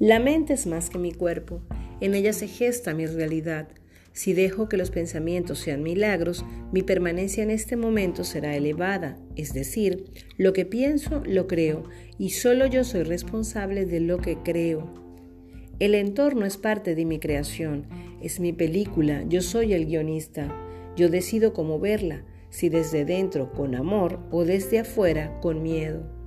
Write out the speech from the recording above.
La mente es más que mi cuerpo, en ella se gesta mi realidad. Si dejo que los pensamientos sean milagros, mi permanencia en este momento será elevada, es decir, lo que pienso lo creo y solo yo soy responsable de lo que creo. El entorno es parte de mi creación, es mi película, yo soy el guionista, yo decido cómo verla, si desde dentro con amor o desde afuera con miedo.